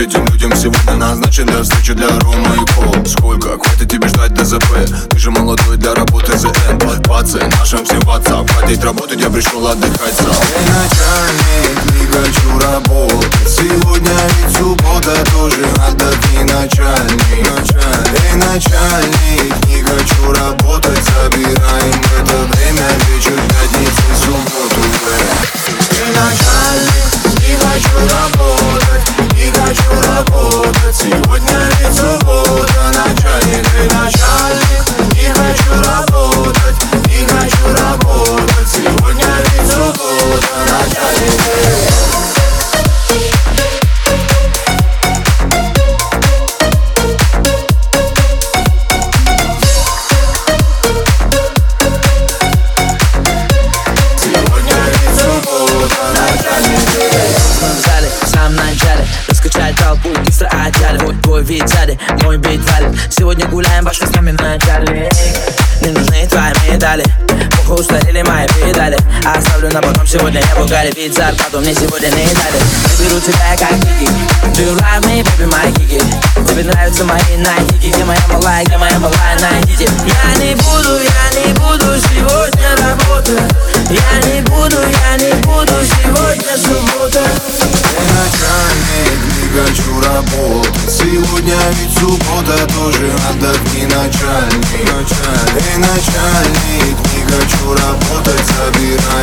этим людям сегодня назначен для встречи для Рома и Пол. Сколько, хватит тебе ждать ДЗП? Ты же молодой для работы ЗН. Пацы, нашим всем WhatsApp Хватит работать, я пришел отдыхать сам. Эй, начальник, не хочу работать. Сегодня ведь суббота, тоже отдохни, начальник. Эй, начальник, не хочу работать. Забираем это время вечер пятницы, субботу вид сзади, мой бит валит Сегодня гуляем, башка с нами начальник Не нужны твои медали. Плохо устарели мои педали Оставлю на потом, сегодня я бугали Ведь зарплату мне сегодня не дали. Я беру тебя как кики Do you love me, baby, my кики Тебе нравятся мои найтики Где моя малая, где моя малая, найдите Я не буду, я не буду сегодня хочу работать. Сегодня ведь суббота, тоже отдохни, начальник. Эй, начальник, не хочу работать Забираем